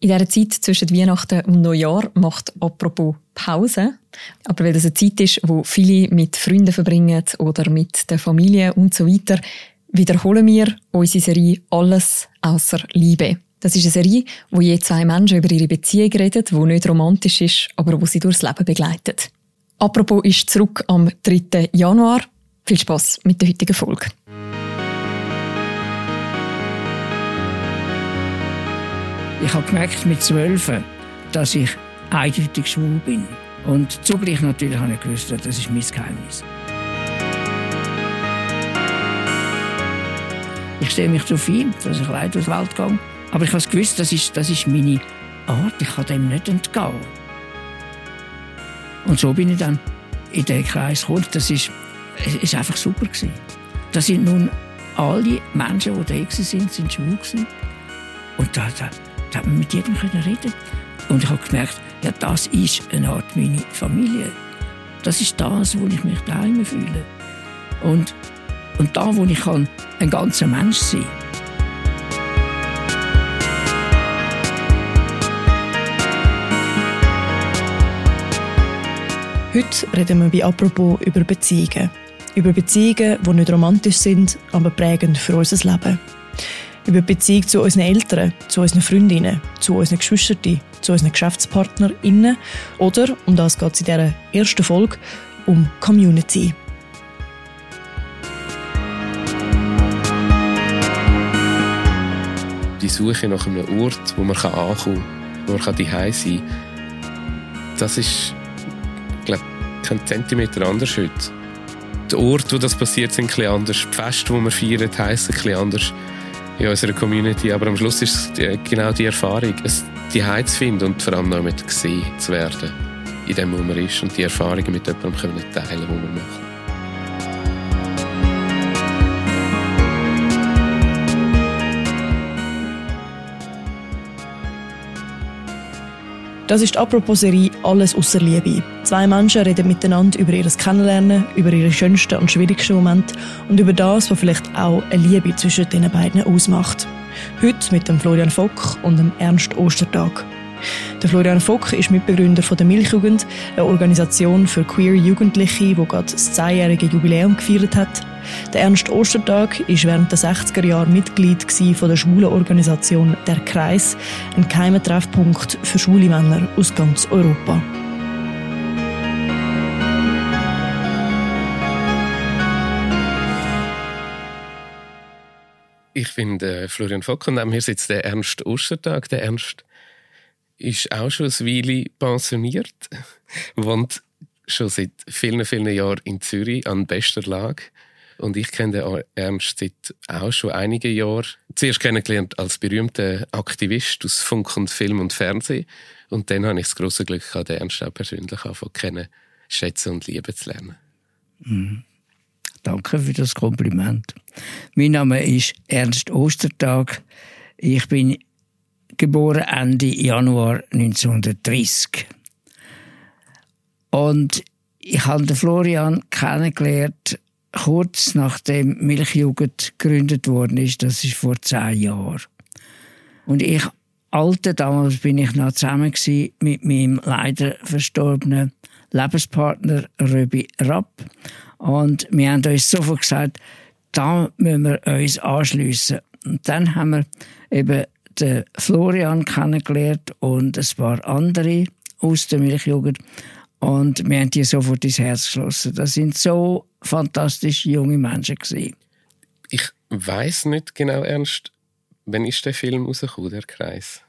In dieser Zeit zwischen Weihnachten und Neujahr macht apropos Pause. Aber weil das eine Zeit ist, wo viele mit Freunden verbringen oder mit der Familie und so weiter, wiederholen wir unsere Serie Alles außer Liebe. Das ist eine Serie, wo je zwei Menschen über ihre Beziehung reden, die nicht romantisch ist, aber wo sie durchs Leben begleitet. Apropos ist zurück am 3. Januar. Viel Spaß mit der heutigen Folge. Ich habe gemerkt mit zwölf, dass ich eindeutig schwul bin. Und zugleich natürlich habe ich gewusst, das ist mein Geheimnis. Ich stehe mich darauf ein, dass ich weit durch die Welt gehe. Aber ich habe gewusst, das ist, das ist meine Art. Ich kann dem nicht entgehen. Und so bin ich dann in den Kreis gekommen. Das ist, ist einfach super gewesen. Da sind nun alle Menschen, die da waren, sind schwul gewesen. Und da, da, da hat man mit jedem reden Und ich habe gemerkt, ja, das ist eine Art meine Familie. Das ist das, wo ich mich daheim fühle. Und, und da, wo ich kann, ein ganzer Mensch sein kann. Heute reden wir bei «Apropos» über Beziehungen. Über Beziehungen, die nicht romantisch sind, aber prägend für unser Leben. Über die Beziehung zu unseren Eltern, zu unseren Freundinnen, zu unseren Geschwistern, zu unseren GeschäftspartnerInnen oder, um das geht es in dieser ersten Folge, um Community. Die Suche nach einem Ort, wo man ankommen kann, wo man daheim sein kann, das ist glaube kein Zentimeter anders heute. Der Ort, wo das passiert, sind ein bisschen anders. Die Feste, die wir feiern, heissen ein bisschen anders in unserer Community. Aber am Schluss ist es genau die Erfahrung, es die Heiz zu finden und vor allem noch mit gesehen zu werden in dem, wo man ist und die Erfahrungen mit jemandem können teilen, die man macht. Das ist die Apropos-Serie «Alles außer Liebe». Zwei Menschen reden miteinander über ihr Kennenlernen, über ihre schönsten und schwierigsten Momente und über das, was vielleicht auch eine Liebe zwischen den beiden ausmacht. Heute mit dem Florian Fock und dem Ernst Ostertag. Der Florian Fock ist Mitbegründer von der Milchjugend, eine Organisation für queer Jugendliche, die gerade das zehnjährige Jubiläum gefeiert hat. Der Ernst Ostertag ist während der 60er Jahre Mitglied von der schwulen Organisation Der Kreis, ein geheimer Treffpunkt für schwule Männer aus ganz Europa. Ich bin der Florian Fock und neben mir sitzt der Ernst Ostertag. Der Ernst ist auch schon ein Weile pensioniert, wohnt schon seit vielen, vielen Jahren in Zürich an bester Lage. Und ich kenne den Ernst seit auch schon einigen Jahren. Zuerst kennengelernt als berühmter Aktivist aus Funk und Film und Fernsehen. Und dann habe ich das große Glück gehabt, den Ernst auch persönlich anfangen kennen, schätzen und lieben zu lernen. Mhm. Danke für das Kompliment. Mein Name ist Ernst Ostertag. Ich bin geboren Ende Januar 1930. Und ich habe Florian kennengelernt kurz nachdem Milchjugend gegründet worden ist, das ist vor zehn Jahren. Und ich, alte damals bin ich noch zusammen mit meinem leider verstorbenen Lebenspartner Röbi Rapp. Und wir haben uns sofort gesagt, da müssen wir uns anschliessen. Und dann haben wir eben den Florian kennengelernt und ein paar andere aus der Milchjugend. Und wir haben die sofort ins Herz geschlossen. Das sind so fantastische junge Menschen. Gewesen. Ich weiß nicht genau ernst, wann ist der Film rausgekommen, der Kreis?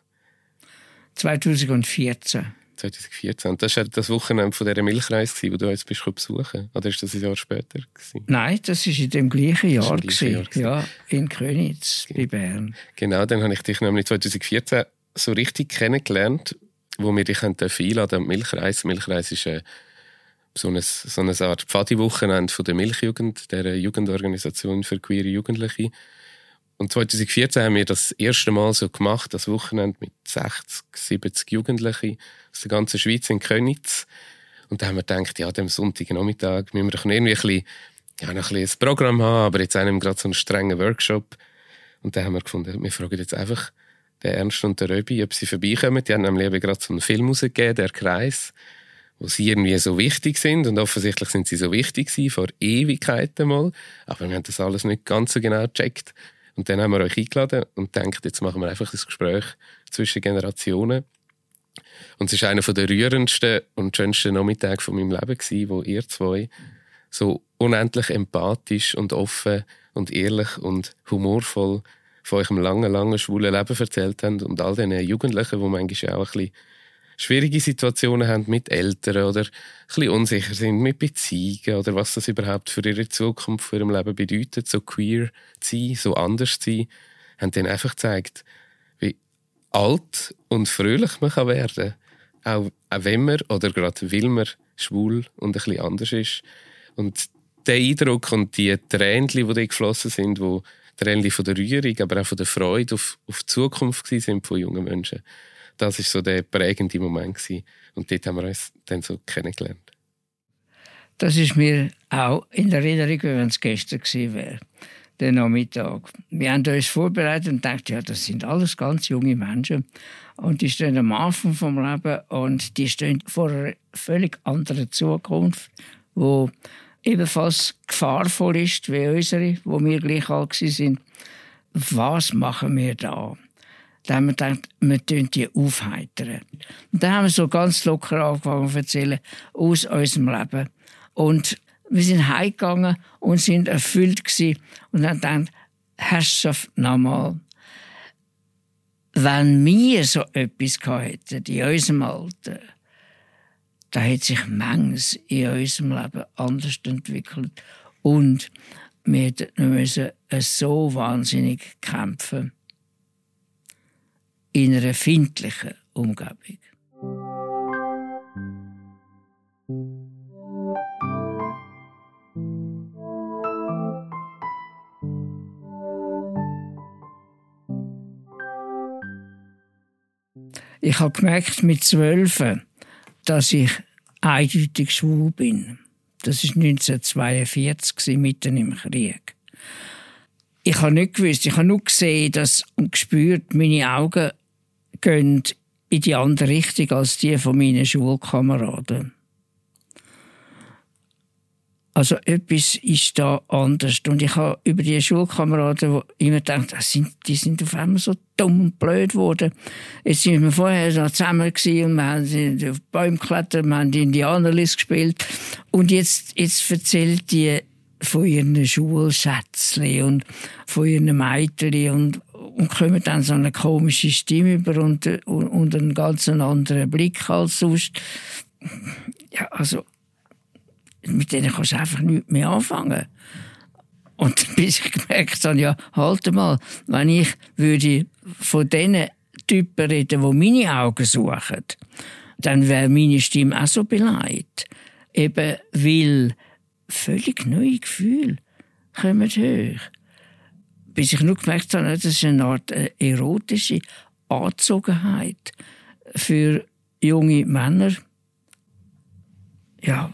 2014. 2014. Das war das Wochenende von dieser Milchreise, wo du jetzt bist besuchen Oder ist das ein Jahr später? Gewesen? Nein, das war in dem gleichen Jahr. Im gleichen Jahr ja, in Königs, bei Bern. Genau, dann habe ich dich nämlich 2014 so richtig kennengelernt, wo wir dich einladen an Milchreis. Milchreis ist eine so eine, so eine Art Pfadi-Wochenende von der Milchjugend, der Jugendorganisation für queere Jugendliche. Und 2014 haben wir das erste Mal so gemacht, das Wochenende mit 60, 70 Jugendlichen aus der ganzen Schweiz in Königs. Und da haben wir gedacht, ja, dem Sonntagnachmittag müssen wir doch irgendwie ein bisschen, ja, noch ein, bisschen ein Programm haben, aber jetzt einem gerade so einen strengen Workshop. Und da haben wir gefunden, wir fragen jetzt einfach den Ernst und der Röbi, ob sie vorbeikommen. Die haben nämlich eben gerade so einen Film rausgegeben, «Der Kreis», wo sie irgendwie so wichtig sind und offensichtlich sind sie so wichtig gewesen, vor Ewigkeiten mal, aber wir haben das alles nicht ganz so genau gecheckt. Und dann haben wir euch eingeladen und denkt, jetzt machen wir einfach das Gespräch zwischen Generationen. Und es war einer der rührendsten und schönsten Nachmittage von meinem Leben gewesen, wo ihr zwei so unendlich empathisch und offen und ehrlich und humorvoll von eurem langen, langen schwulen Leben erzählt habt und all diesen Jugendlichen, die manchmal auch ein bisschen schwierige Situationen haben mit Eltern oder ein bisschen unsicher sind mit Beziehungen oder was das überhaupt für ihre Zukunft, für ihr Leben bedeutet, so queer zu sein, so anders zu sein, haben denen einfach gezeigt, wie alt und fröhlich man kann werden kann. Auch, auch wenn man oder gerade weil man schwul und ein bisschen anders ist. Und der Eindruck und die Tränen, die da geflossen sind, wo Tränen von der Rührung, aber auch von der Freude auf, auf die Zukunft sind von jungen Menschen, das ist so der prägende Moment gewesen. Und dort haben wir uns dann so kennengelernt. Das ist mir auch in Erinnerung, wenn es gestern gewesen wäre, der Nachmittag. Wir haben uns vorbereitet und dachten, ja, das sind alles ganz junge Menschen. Und die stehen am Anfang vom Leben und die stehen vor einer völlig anderen Zukunft, wo ebenfalls gefahrvoll ist wie unsere, wo wir gleich alt sind. Was machen wir da? Da haben wir gedacht, wir tun die aufheitern. Und dann haben wir so ganz locker angefangen zu erzählen aus unserem Leben. Und wir sind heimgegangen und sind erfüllt gewesen und haben gedacht, Herrschaft, nochmal. Wenn wir so etwas hätten in unserem Alter, da hat sich manches in unserem Leben anders entwickelt. Und wir müssen so wahnsinnig kämpfen in einer findlichen Umgebung. Ich habe gemerkt mit zwölf, dass ich eindeutig schwul bin. Das ist 1942 mitten im Krieg. Ich habe nicht gewusst, ich habe nur gesehen dass, und gespürt, meine Augen gehen in die andere Richtung als die von meinen Schulkameraden. Also etwas ist da anders. Und ich habe über die Schulkameraden immer gedacht, ah, die sind auf einmal so dumm und blöd geworden. Jetzt sind wir vorher noch zusammen gewesen und wir haben auf Bäume geklettert, wir haben Indianerlist gespielt. Und jetzt, jetzt erzählt die von ihren Schulschätzchen und von ihren Mädchen und, und kommen dann so eine komische Stimme über und, und, und einen ganz anderen Blick als sonst. Ja, also, mit denen kannst du einfach nichts mehr anfangen. Und bis ich gemerkt habe, ja, halt mal, wenn ich würde von diesen Typen reden, die meine Augen suchen, dann wäre meine Stimme auch so beleidigt. Eben, weil völlig neue Gefühle kommen hoch. Bis ich nur gemerkt habe, das ist eine Art äh, erotische Anzogenheit für junge Männer. Ja,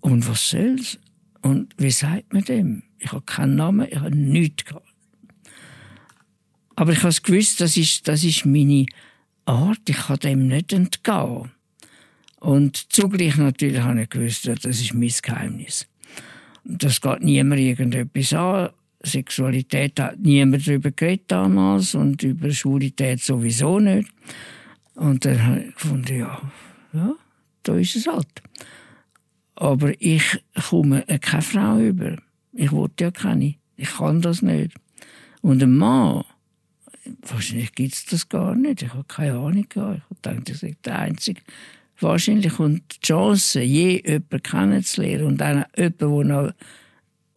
und was soll's? Und wie sagt man dem? Ich habe keinen Namen, ich habe nichts gehabt. Aber ich habe gewusst, das ist, das ist meine Art, ich kann dem nicht entgehen. Und zugleich natürlich habe ich gewusst, das ist mein Geheimnis. Das geht niemand irgendetwas an. Sexualität hat niemand darüber geredet damals und über Schwulität sowieso nicht. Und dann habe ich gefunden, ja, ja, da ist es halt. Aber ich komme keine Frau über. Ich wollte ja keine. Ich kann das nicht. Und ein Mann, wahrscheinlich gibt es das gar nicht. Ich habe keine Ahnung. Ich habe gedacht, ich sei der Einzige, wahrscheinlich kommt die Chance, je jemanden kennenzulernen und dann jemanden, der noch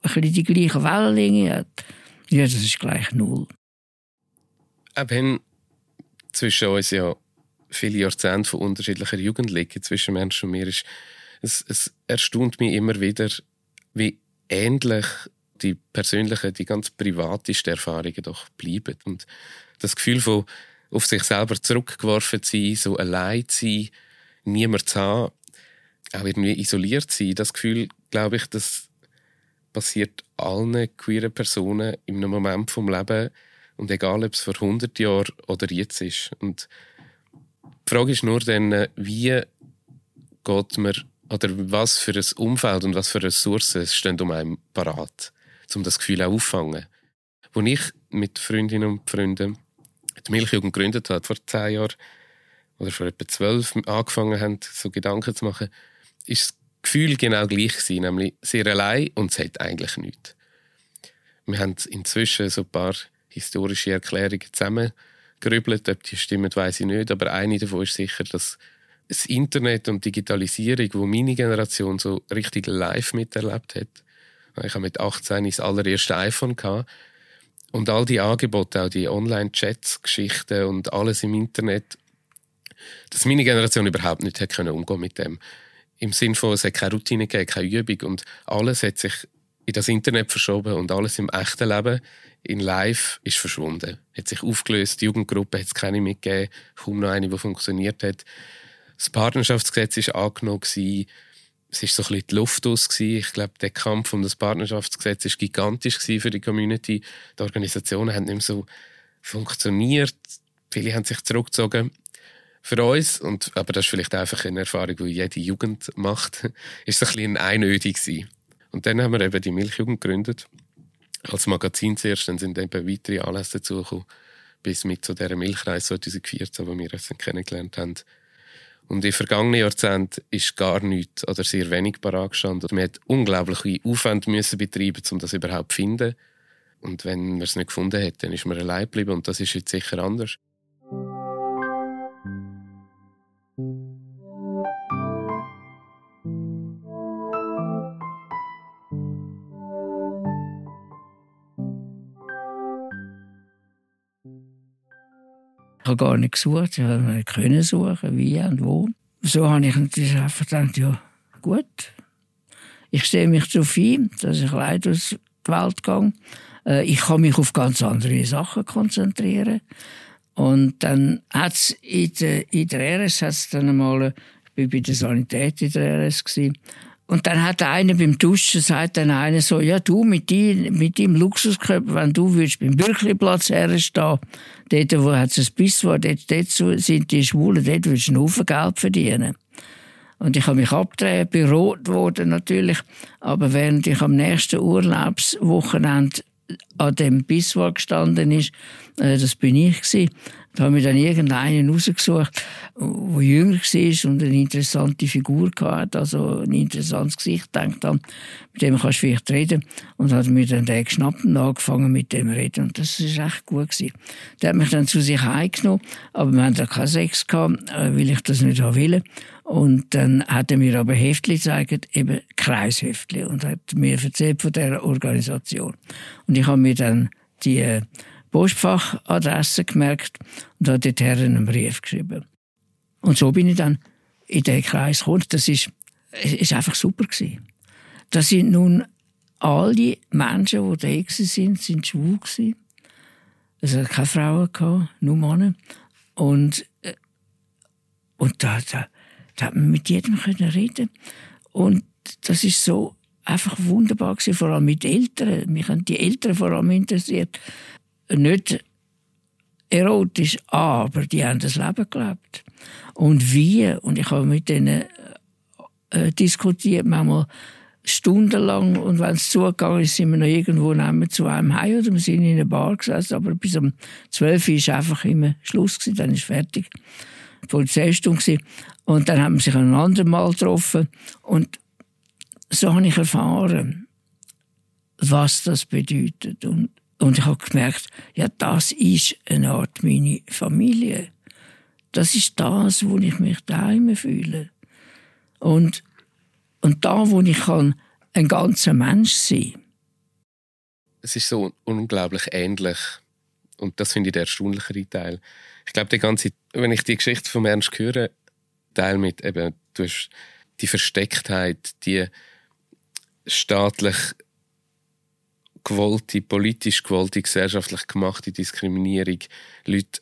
ein bisschen die gleiche Wellenlänge hat, ja, das ist gleich null. Auch wenn zwischen uns ja viele Jahrzehnte von unterschiedlicher Jugend liegen, zwischen Menschen und mir, ist, es, es erstaunt mich immer wieder, wie ähnlich die persönlichen, die ganz privatesten Erfahrungen doch bleiben. Und das Gefühl von auf sich selber zurückgeworfen zu sein, so allein zu sein, niemand zu haben, auch irgendwie isoliert sein. Das Gefühl, glaube ich, das passiert allen queeren Personen in einem Moment vom Leben, Und egal, ob es vor 100 Jahren oder jetzt ist. Und die Frage ist nur dann, wie geht man, oder was für ein Umfeld und was für Ressourcen stehen um einen parat, um das Gefühl auch auffangen. Als ich mit Freundinnen und Freunden die Milchjugend gegründet habe, vor zehn Jahren, oder vor etwa zwölf angefangen haben, so Gedanken zu machen, ist Gefühl genau gleich gewesen, nämlich sehr allein und es hat eigentlich nichts. Wir haben inzwischen so ein paar historische Erklärungen zusammengerübelt. Ob die stimmen, weiß ich nicht. Aber eine davon ist sicher, dass das Internet und Digitalisierung, wo meine Generation so richtig live miterlebt hat. Ich habe mit 18 das allererste iPhone gehabt. Und all die Angebote, auch die Online-Chats, Geschichten und alles im Internet, dass meine Generation überhaupt nicht hat können umgehen mit dem. Im Sinne von, es hat keine Routine gegeben, keine Übung und alles hat sich in das Internet verschoben und alles im echten Leben in Live ist verschwunden. Hat sich aufgelöst, die Jugendgruppe hat es keine mitgegeben, kaum noch eine, die funktioniert hat. Das Partnerschaftsgesetz ist angenommen gewesen. Es ist so ein bisschen die Luft aus gewesen. Ich glaube, der Kampf um das Partnerschaftsgesetz ist gigantisch für die Community. Die Organisationen haben nicht mehr so funktioniert. Viele haben sich zurückgezogen. Für uns, und, aber das ist vielleicht einfach eine Erfahrung, die jede Jugend macht, ist es ein bisschen einödig gewesen. Und dann haben wir eben die Milchjugend gegründet. Als Magazin zuerst, dann sind eben weitere Anlässe dazugekommen, bis mit zu dieser Milchreise 2014, wo wir uns kennengelernt haben. Und in vergangenen Jahrzehnten ist gar nichts oder sehr wenig parat gestanden. Man hat unglaubliche Aufwände müssen betreiben, um das überhaupt zu finden. Und wenn man es nicht gefunden hat, dann ist man allein geblieben. Und das ist jetzt sicher anders. Habe gar nicht gesucht, ich habe nicht können suchen, wie und wo. So habe ich natürlich einfach gedacht, ja, gut. Ich stehe mich darauf ein, dass ich leider aus die Welt gehe. Äh, ich kann mich auf ganz andere Sachen konzentrieren. Und dann hat es in der, in der RS hat's dann einmal, ich war bei der Sanität in der RS, gewesen, und dann hat einer beim Duschen, sagt dann einer so, ja du, mit, die, mit deinem Luxuskörper, wenn du würdest beim Bürkliplatz herstehen, dort, wo es ein Biss war, dort, dort sind die Schwulen, dort würdest du einen Haufen Geld verdienen. Und ich habe mich abgedreht, berot worden natürlich, aber während ich am nächsten Urlaubswochenende an dem Bisswar gestanden ist, äh, das bin ich gewesen, da haben wir dann irgendeinen rausgesucht, der jünger war und eine interessante Figur hatte, also ein interessantes Gesicht, denkt an, mit dem kannst du vielleicht reden. Und hat mir dann den geschnappt und angefangen mit dem reden. Und das ist echt gut gewesen. Der hat mich dann zu sich heimgenommen, aber wir haben da keinen Sex gehabt, äh, weil ich das nicht haben will. Und dann hat er mir aber Heftli gezeigt, eben Kreisheftli, und hat mir erzählt von dieser Organisation. Und ich habe mir dann die äh, Postfachadresse gemerkt und habe dort einen Brief geschrieben. Und so bin ich dann in den Kreis gekommen. Das ist, ist einfach super gewesen. Das sind nun alle Menschen, die da sind, sind schwul gewesen. Es hat keine Frauen gehabt, nur Männer. Und, äh, und da, da, da hat man mit jedem können reden. Und das ist so einfach wunderbar gewesen, vor allem mit Eltern. Mich haben die Eltern vor allem interessiert nicht erotisch, aber die haben das Leben gelebt. Und wie, und ich habe mit denen äh, diskutiert, manchmal stundenlang, und wenn es zugegangen ist, sind wir noch irgendwo zu einem Heim oder wir sind in einer Bar gesessen, aber bis um 12 Uhr war einfach immer Schluss, gewesen, dann ist fertig. Die Polizeistunde Und dann haben wir sich ein andermal getroffen und so habe ich erfahren, was das bedeutet. Und und ich habe gemerkt, ja, das ist eine Art meine Familie. Das ist das, wo ich mich daheim fühle. Und, und da, wo ich kann, ein ganzer Mensch sein Es ist so unglaublich ähnlich. Und das finde ich der erstaunlichere Teil. Ich glaube, die ganze, wenn ich die Geschichte von Ernst höre, Teil mit eben, du hast die Verstecktheit, die staatlich gewollte, politisch gewollte, gesellschaftlich gemachte Diskriminierung. Leute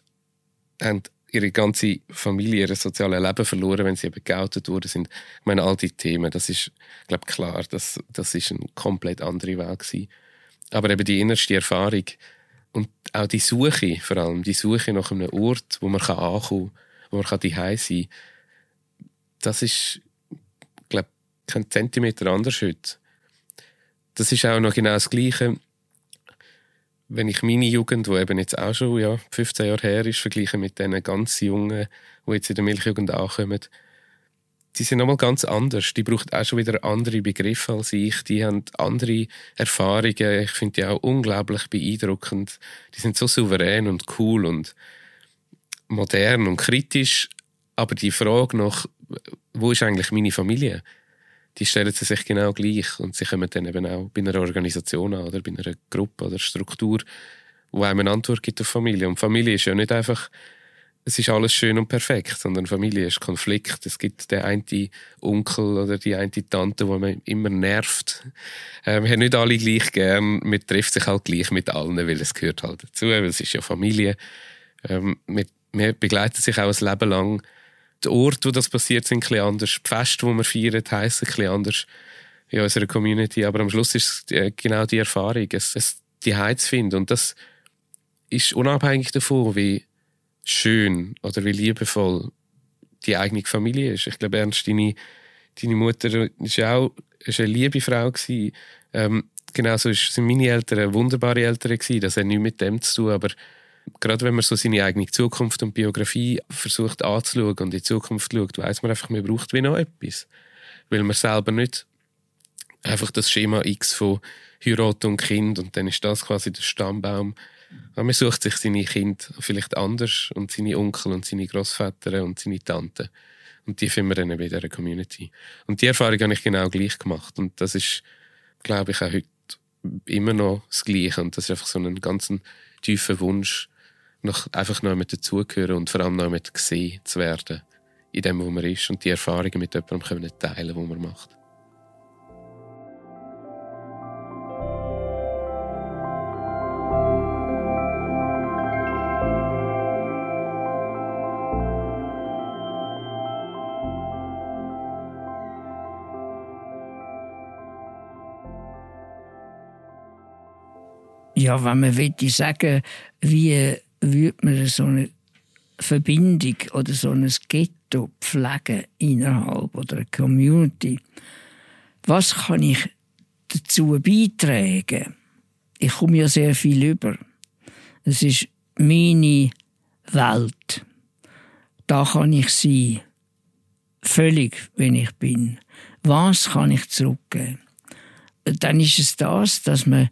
haben ihre ganze Familie, ihr soziales Leben verloren, wenn sie eben geoutet worden sind. Ich meine, all die Themen, das ist, glaube klar, das, das ist eine komplett andere Welt gewesen. Aber eben die innerste Erfahrung und auch die Suche, vor allem die Suche nach einem Ort, wo man kann ankommen kann, wo man daheim sein kann, das ist, glaube kein Zentimeter anders heute. Das ist auch noch genau das Gleiche, wenn ich meine Jugend, die eben jetzt auch schon ja, 15 Jahre her ist, vergleiche mit den ganz Jungen, die jetzt in der Milchjugend ankommen, die sind nochmal ganz anders. Die brauchen auch schon wieder andere Begriffe als ich. Die haben andere Erfahrungen. Ich finde die auch unglaublich beeindruckend. Die sind so souverän und cool und modern und kritisch. Aber die Frage nach, wo ist eigentlich meine Familie? Die stellen sie sich genau gleich und sie kommen dann eben auch bei einer Organisation an oder bei einer Gruppe oder Struktur, wo einem eine Antwort gibt auf Familie. Und Familie ist ja nicht einfach, es ist alles schön und perfekt, sondern Familie ist Konflikt. Es gibt den einen Onkel oder die eine Tante, die man immer nervt. Äh, wir haben nicht alle gleich gern, man trifft sich halt gleich mit allen, weil es gehört halt dazu, weil es ist ja Familie. Ähm, man begleitet sich auch ein Leben lang die Orte, wo das passiert, sind ein anders. Die Feste, die wir feiern, heissen ein bisschen anders in unserer Community. Aber am Schluss ist es äh, genau die Erfahrung, es, es die zu finden. Und das ist unabhängig davon, wie schön oder wie liebevoll die eigene Familie ist. Ich glaube, Ernst, deine, deine Mutter war auch ist eine liebe Frau. Gewesen. Ähm, genauso sind meine Eltern wunderbare Eltern. Gewesen. Das hat nichts mit dem zu tun, aber gerade wenn man so seine eigene Zukunft und Biografie versucht anzuschauen und in die Zukunft schaut, weiß man einfach, man braucht wie noch etwas. Weil man selber nicht einfach das Schema X von Heirat und Kind und dann ist das quasi der Stammbaum. Man sucht sich seine Kinder vielleicht anders und seine Onkel und seine Großväter und seine Tanten. Und die finden wir dann bei dieser Community. Und die Erfahrung habe ich genau gleich gemacht. Und das ist, glaube ich, auch heute immer noch das Gleiche. Und das ist einfach so ein ganz tiefer Wunsch, noch einfach noch mit dazugehören und vor allem noch mit gesehen zu werden in dem, wo man ist und die Erfahrungen mit jemandem können teilen, wo man macht. Ja, wenn man will, sagen, wie würde man so eine Verbindung oder so ein Ghetto pflegen innerhalb oder eine Community. Was kann ich dazu beitragen? Ich komme ja sehr viel über. Es ist meine Welt. Da kann ich sein. Völlig, wenn ich bin. Was kann ich zurückgeben? Dann ist es das, dass man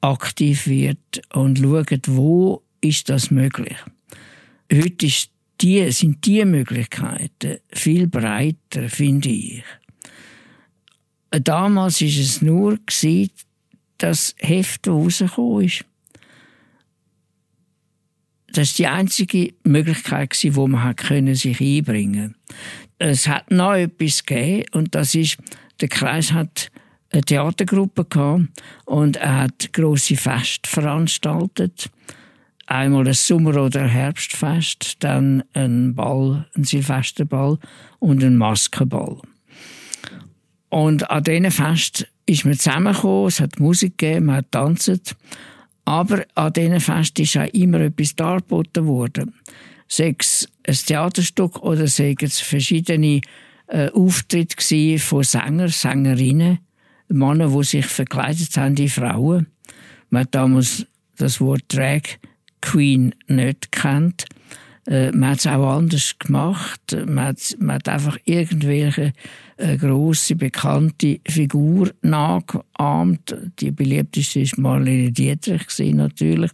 aktiv wird und schaut, wo ist das möglich. Heute ist die, sind die Möglichkeiten viel breiter, finde ich. Damals war es nur das Heft, das rausgekommen ist. Das war die einzige Möglichkeit, wo man sich einbringen konnte. Es hat noch etwas gegeben, und das ist, der Kreis hat eine Theatergruppe gehabt und er hat große Feste veranstaltet einmal ein Sommer- oder Herbstfest, dann ein Ball, ein Silvesterball und ein Maskenball. Und an diesen Fest ist man zusammengekommen, es hat Musik gegeben, man hat tanzt. Aber an diesen Fest ist auch immer etwas dargeboten worden. Sei es ein Theaterstück oder sei es verschiedene äh, Auftritte von Sängern, Sängerinnen, Männer, die sich verkleidet haben, die Frauen. Man hat damals das Wort Drag Queen nicht kennt. Äh, man hat es auch anders gemacht. Man hat, man hat einfach irgendwelche äh, grosse, bekannte Figur nachgeahmt. Die beliebteste war Marlene Dietrich, natürlich.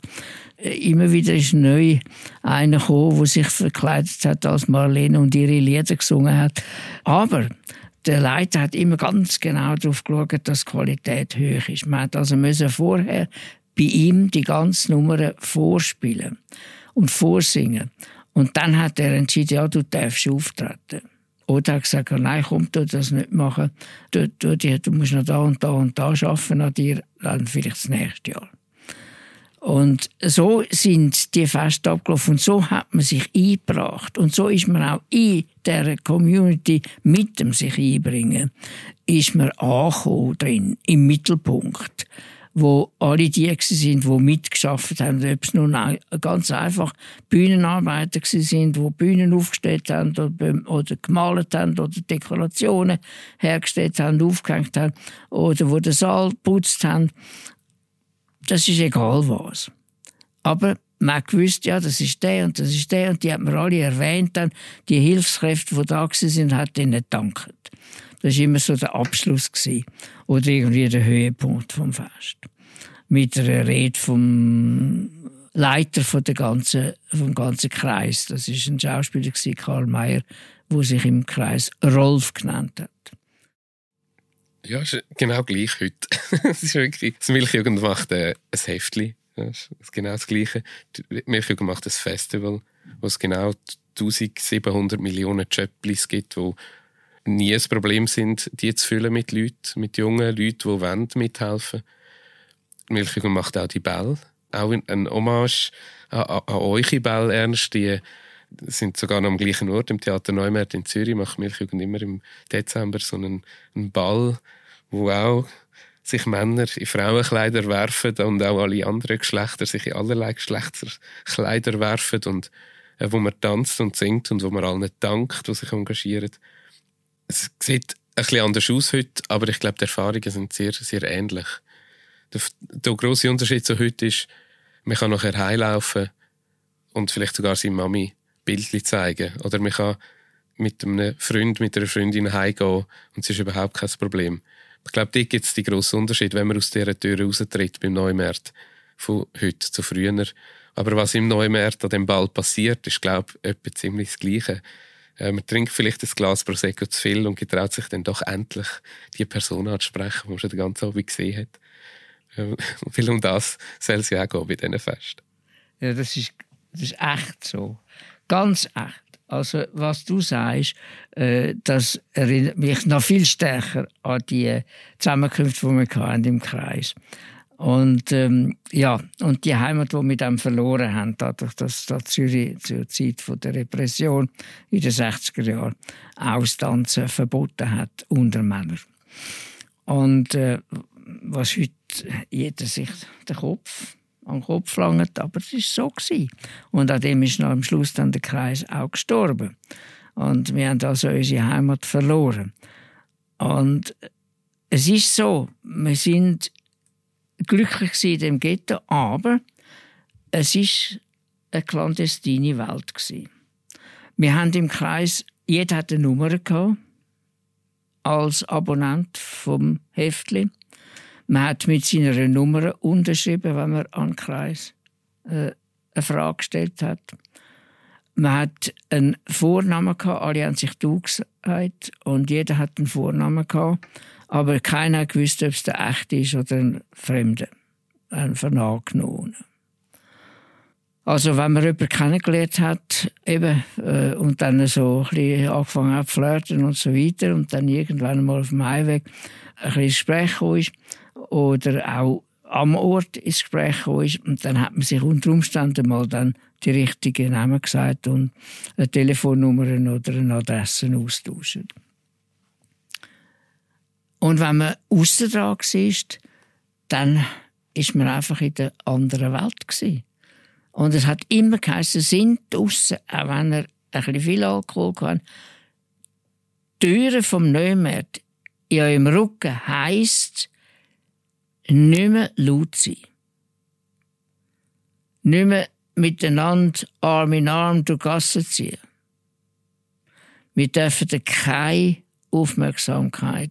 Äh, immer wieder ist neu einer gekommen, der sich verkleidet hat als Marlene und ihre Lieder gesungen hat. Aber der Leiter hat immer ganz genau darauf geschaut, dass die Qualität hoch ist. Man hat also vorher bei ihm die ganze Nummer vorspielen und vorsingen. Und dann hat er entschieden, ja, du darfst auftreten. Oder hat gesagt, nein, komm, du das nicht machen. Du, du, du musst noch da und da und da arbeiten an dir, dann vielleicht das nächste Jahr. Und so sind die Feste abgelaufen und so hat man sich eingebracht. Und so ist man auch in der Community mit dem sich einbringen, ist man angekommen drin, im Mittelpunkt. Wo alle die sind, die mitgeschafft haben. Ob es nun ganz einfach Bühnenarbeiter sind, die Bühnen aufgestellt haben oder, oder gemalt haben oder Dekorationen hergestellt haben, aufgehängt haben oder wo den Saal putzt haben. Das ist egal was. Aber man gewusst, ja, das ist der und das ist der und die hat man alle erwähnt dann. Die Hilfskräfte, die da sind, hat ihnen gedankt. Das war immer so der Abschluss. Gewesen. Oder irgendwie der Höhepunkt vom Fest. Mit einer Rede vom Leiter von der ganzen, vom ganzen Kreis. Das ist ein Schauspieler, gewesen, Karl Mayer, der sich im Kreis Rolf genannt hat. Ja, genau gleich heute. es ist wirklich, das Milchjugend macht äh, ein Heftchen. Das ist genau das Gleiche. Milchjugend macht ein Festival, wo es genau 1700 Millionen Chöpplis gibt, wo nie ein Problem sind, die zu füllen mit Leuten, mit jungen Leuten, die wollen mithelfen. Milchjugend macht auch die Bälle. Auch ein Hommage an, an, an eure Bälle, Ernst. Die sind sogar noch am gleichen Ort, im Theater Neumärt in Zürich, macht Milchjugend immer im Dezember so einen, einen Ball, wo auch sich Männer in Frauenkleider werfen und auch alle anderen Geschlechter sich in allerlei Geschlechterkleider werfen und äh, wo man tanzt und singt und wo man allen dankt, die sich engagieren es sieht ein bisschen anders aus heute, aber ich glaube, die Erfahrungen sind sehr, sehr ähnlich. Der, der grosse Unterschied zu heute ist, man kann nachher heimlaufen und vielleicht sogar seine Mami Bildchen zeigen. Oder man kann mit einem Freund, mit einer Freundin heimgehen und es ist überhaupt kein Problem. Ich glaube, dort gibt es den grossen Unterschied, wenn man aus dieser Tür raustritt beim Neumärt von heute zu früher. Aber was im Neumärt an dem Ball passiert, ist, glaube ich, etwa ziemlich das Gleiche. Äh, man trinkt vielleicht ein Glas Prosecco zu viel und getraut sich dann doch endlich, die Person anzusprechen, die man schon den ganzen Abend gesehen hat. Äh, weil um das soll es ja auch gehen bei diesen Festen. Ja, das ist, das ist echt so. Ganz echt. Also, was du sagst, äh, das erinnert mich noch viel stärker an die Zusammenkünfte, die wir hatten im Kreis. Und ähm, ja, und die Heimat, die wir dann verloren haben, dadurch, dass da Zürich zur Zeit der Repression in den 60er Jahren Austanzen verboten hat unter Männern. Und äh, was heute jeder sich den Kopf an den Kopf langt, aber es ist so gewesen. Und an dem ist noch am Schluss dann der Kreis auch gestorben. Und wir haben also unsere Heimat verloren. Und es ist so, wir sind glücklich in dem Ghetto, aber es ist eine clandestine Welt gewesen. Wir haben im Kreis, jeder hat eine Nummer gehabt, als Abonnent vom Heftli. Man hat mit seiner Nummer unterschrieben, wenn man an Kreis äh, eine Frage gestellt hat. Man hat einen Vornamen gehabt, alle haben sich du gesagt und jeder hat einen Vornamen gehabt aber keiner wusste, ob es der echte ist oder ein Fremder, ein Vernagenommene. Also wenn man jemanden kennengelernt hat eben, äh, und dann so ein bisschen angefangen hat zu flirten und so weiter und dann irgendwann mal auf dem Heimweg ein bisschen Gespräch ist oder auch am Ort ins Gespräch ist und dann hat man sich unter Umständen mal dann die richtigen Namen gesagt und eine Telefonnummer oder eine Adresse austauscht. Und wenn man außen dran war, dann ist man einfach in der anderen Welt gewesen. Und es hat immer geheißen, sind draussen, auch wenn er ein viel Alkohol hatte. Die Türen vom Neumärt in eurem Rücken heisst, nicht mehr laut sein. Nicht mehr miteinander Arm in Arm durch Gassen ziehen. Wir dürfen keine Aufmerksamkeit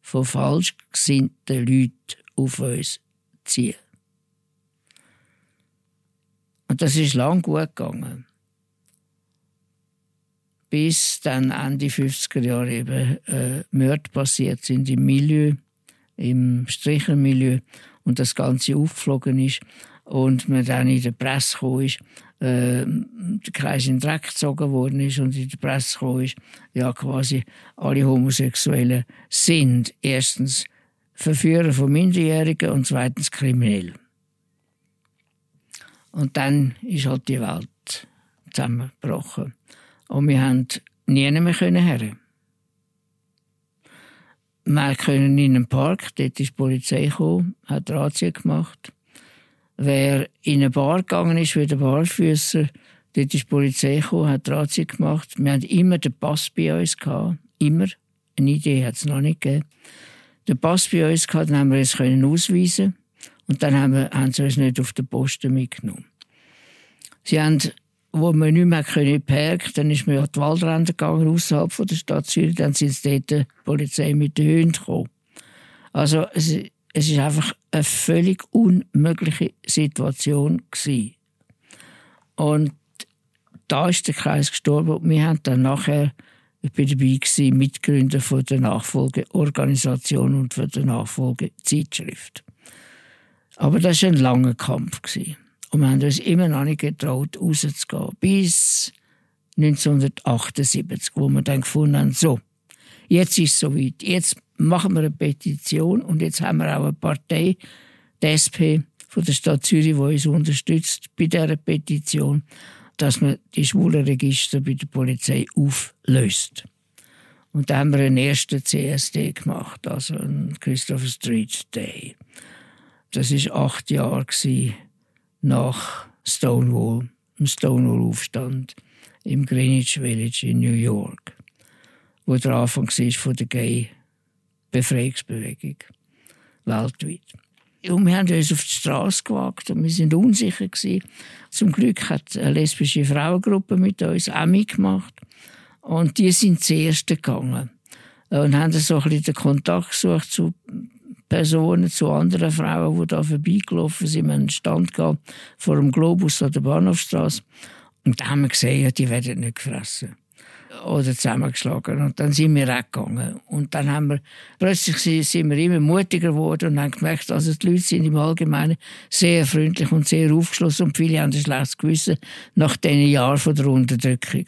von falsch gesinnten Leuten auf uns ziehen. Und das ist lang gut gegangen. Bis dann Ende 50er Jahre eben äh, Mörder passiert sind im Milieu, im Strichermilieu und das Ganze aufgeflogen ist und man dann in der Presse ist, äh, der Kreis in den Dreck gezogen worden ist und in der Presse gekommen ist, ja quasi alle Homosexuellen sind erstens Verführer von Minderjährigen und zweitens kriminell. Und dann ist halt die Welt zusammengebrochen. Und wir haben nie mehr her. Wir können in einen Park, dort ist die Polizei gekommen, hat Razzia gemacht. Wer in eine Bar gegangen ist, wie der Barfüßer, dort ist die Polizei gekommen, hat Razzia gemacht. Wir hatten immer den Pass bei uns gehabt. Immer. Eine Idee hat es noch nicht gegeben. Den Pass bei uns gehabt, dann haben wir es können ausweisen und dann haben, wir, haben sie uns nicht auf den Posten mitgenommen. Sie haben wo man nicht mehr können parken dann ist man an die Waldränder gegangen, außerhalb der Stadt Zürich. Dann sind dort die Polizei mit den Hunden gekommen. Also es, es ist einfach eine völlig unmögliche Situation gewesen. Und da ist der Kreis gestorben. Wir haben dann nachher, ich bin dabei gewesen, Mitgründer von der Nachfolgeorganisation und von der Nachfolgezeitschrift. Aber das war ein langer Kampf gewesen. Und wir haben uns immer noch nicht getraut, rauszugehen. Bis 1978, wo wir dann gefunden haben, so, jetzt ist es soweit. Jetzt machen wir eine Petition und jetzt haben wir auch eine Partei, die SP von der Stadt Zürich, die uns unterstützt bei dieser Petition, dass man die schwulen Register bei der Polizei auflöst. Und da haben wir einen ersten CSD gemacht, also einen Christopher Street Day. Das war acht Jahre nach Stonewall, dem Stonewall-Aufstand im Greenwich Village in New York, wo der Anfang war von der Gay-Befreiungsbewegung weltweit. Und wir haben uns auf die Straße gewagt und wir sind unsicher gewesen. Zum Glück hat eine lesbische Frauengruppe mit uns auch mitgemacht und die sind zuerst gegangen und haben so ein bisschen den Kontakt gesucht zu Personen zu anderen Frauen, die da vorbeigelaufen sind. Wir haben einen Stand gehabt vor dem Globus an der Bahnhofstrasse. Und da haben wir gesehen, die werden nicht gefressen. Oder zusammengeschlagen. Und dann sind wir weggegangen. Und dann haben wir, plötzlich sind wir immer mutiger geworden und haben gemerkt, also die Leute sind im Allgemeinen sehr freundlich und sehr aufgeschlossen und viele haben ein schlechtes Gewissen nach diesen Jahren von der Unterdrückung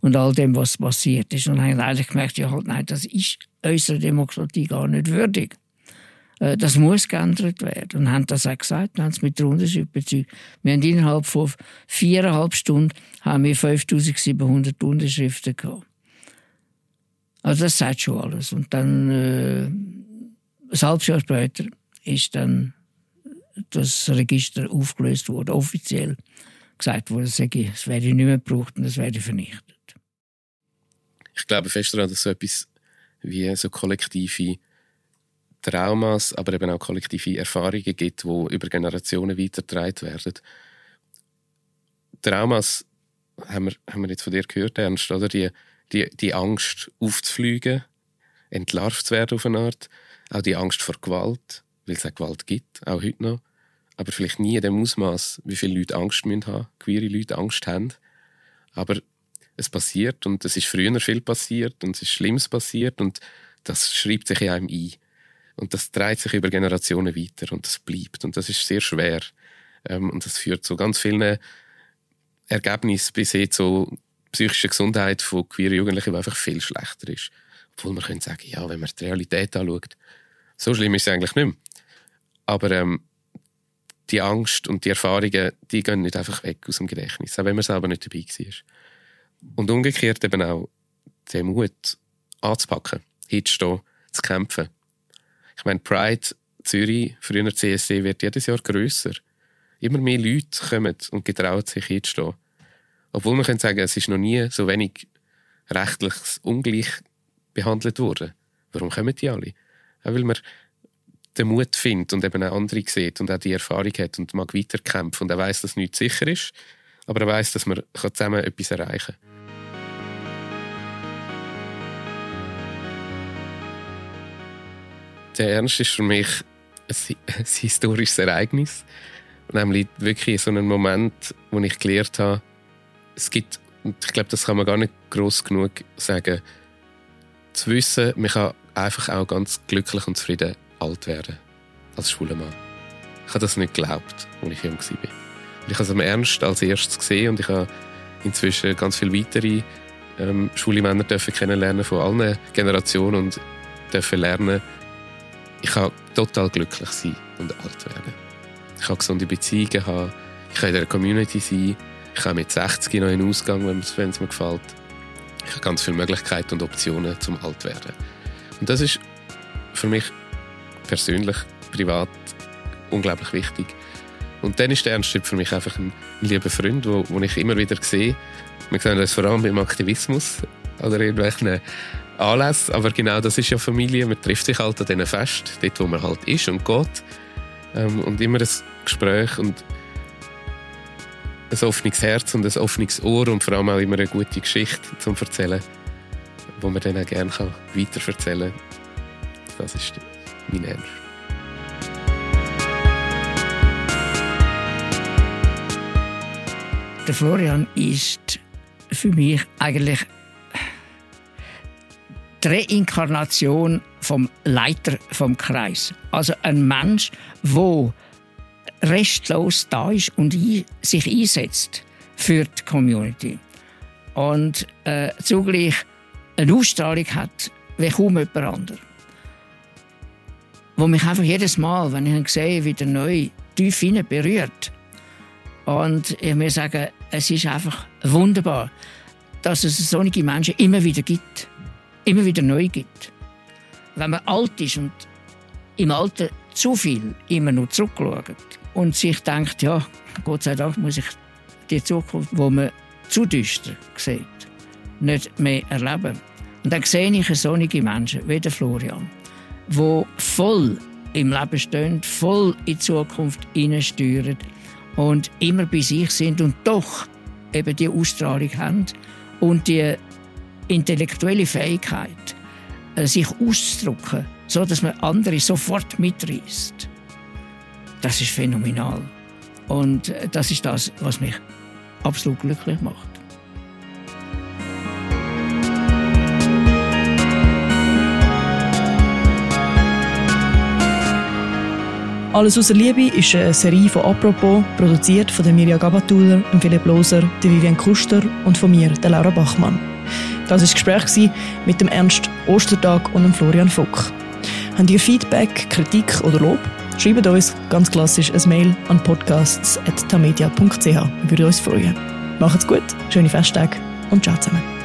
und all dem, was passiert ist. Und haben eigentlich gemerkt, ja halt, nein, das ist unserer Demokratie gar nicht würdig. Äh, das muss geändert werden. Und haben das auch gesagt, haben es mit der Unterschrift bezeugt. Wir haben innerhalb von viereinhalb Stunden haben wir 5700 Unterschriften gehabt. Also das sagt schon alles. Und dann, äh, ein halbes Jahr später, ist dann das Register aufgelöst worden, offiziell gesagt wurde, es werde nicht mehr gebraucht und es werde vernichtet. Ich glaube fest daran, dass so etwas wie so kollektive Traumas, aber eben auch kollektive Erfahrungen gibt, die über Generationen weitergetragen werden. Traumas haben wir, haben wir jetzt von dir gehört, Ernst, oder? Die, die, die Angst aufzufliegen, entlarvt zu werden auf eine Art. Auch die Angst vor Gewalt, weil es auch Gewalt gibt, auch heute noch. Aber vielleicht nie in dem Ausmaß, wie viele Leute Angst müssen haben, queere Leute Angst haben. Aber es passiert und es ist früher viel passiert und es ist Schlimmes passiert und das schreibt sich in einem ein. Und das dreht sich über Generationen weiter und das bleibt. Und das ist sehr schwer. Ähm, und das führt zu ganz vielen Ergebnissen bis hin zu psychischer Gesundheit von queeren Jugendlichen, die einfach viel schlechter ist. Obwohl man könnte sagen, ja, wenn man die Realität anschaut, so schlimm ist es eigentlich nicht mehr. Aber ähm, die Angst und die Erfahrungen, die gehen nicht einfach weg aus dem Gedächtnis, auch wenn man selber nicht dabei war. Und umgekehrt eben auch den Mut anzupacken, hinzustehen, zu kämpfen. Ich meine, Pride Zürich, früher CSC, wird jedes Jahr grösser. Immer mehr Leute kommen und getrauen sich hinzustehen. Obwohl man könnte sagen, es ist noch nie so wenig rechtlich ungleich behandelt worden. Warum kommen die alle? Auch weil man den Mut findet und eben auch andere sieht und auch die Erfahrung hat und mag weiterkämpfen und er weiß, dass nichts sicher ist, aber er weiß, dass man zusammen etwas erreichen kann. Der Ernst ist für mich ein, ein historisches Ereignis. Nämlich wirklich so einen Moment, wo ich gelernt habe, es gibt, und ich glaube, das kann man gar nicht groß genug sagen, zu wissen, man kann einfach auch ganz glücklich und zufrieden alt werden. Als schwuler Mann. Ich habe das nicht geglaubt, als ich jung war. Und ich habe es am Ernst als erstes gesehen und ich habe inzwischen ganz viele weitere ähm, schwule Männer dürfen kennenlernen von allen Generationen und dürfen lernen, ich kann total glücklich sein und alt werden. Ich kann gesunde Beziehungen haben, ich kann in der Community sein, ich kann mit 60 noch in den Ausgang, wenn es mir gefällt. Ich habe ganz viele Möglichkeiten und Optionen zum alt werden. Und das ist für mich persönlich, privat unglaublich wichtig. Und dann ist der Ernst für mich einfach ein, lieber Freund, wo ich immer wieder sehe. Wir sehen das vor allem beim Aktivismus oder irgendwelchen Anlässen. Aber genau das ist ja Familie. Man trifft sich halt an diesen Fest, dort wo man halt ist und geht. Ähm, und immer ein Gespräch und ein offenes Herz und ein offenes Ohr und vor allem auch immer eine gute Geschichte zum Erzählen, wo man dann auch gerne weiterverzählen kann. Das ist mein Ernst. Der Florian ist für mich eigentlich die Reinkarnation vom Leiter vom Kreis. Also ein Mensch, der restlos da ist und sich einsetzt für die Community. Und äh, zugleich eine Ausstrahlung hat wie kaum jemand anderer. Wo mich einfach jedes Mal, wenn ich ihn sehe, wieder neu tief berührt. Und ich muss sagen, es ist einfach wunderbar, dass es solche Menschen immer wieder gibt. Immer wieder neu gibt. Wenn man alt ist und im Alter zu viel immer nur zurückschaut und sich denkt, ja, Gott sei Dank muss ich die Zukunft, wo man zu düster sieht, nicht mehr erleben. Und dann sehe ich solche Menschen wie der Florian, die voll im Leben stehen, voll in die Zukunft hineinsteuern und immer bei sich sind und doch eben die Ausstrahlung haben und die intellektuelle Fähigkeit, äh, sich auszudrücken, so dass man andere sofort mitreißt. Das ist phänomenal. Und äh, das ist das, was mich absolut glücklich macht. Alles außer Liebe ist eine Serie von «Apropos», produziert von Mirja Gabatuller, Philipp Loser, Vivian Kuster und von mir, Laura Bachmann. Das war das Gespräch mit dem Ernst Ostertag und dem Florian Fuck. Habt ihr Feedback, Kritik oder Lob? Schreibt uns ganz klassisch ein Mail an podcasts.tamedia.ch. Wir würden uns freuen. Macht's gut, schöne Festtage und ciao zusammen.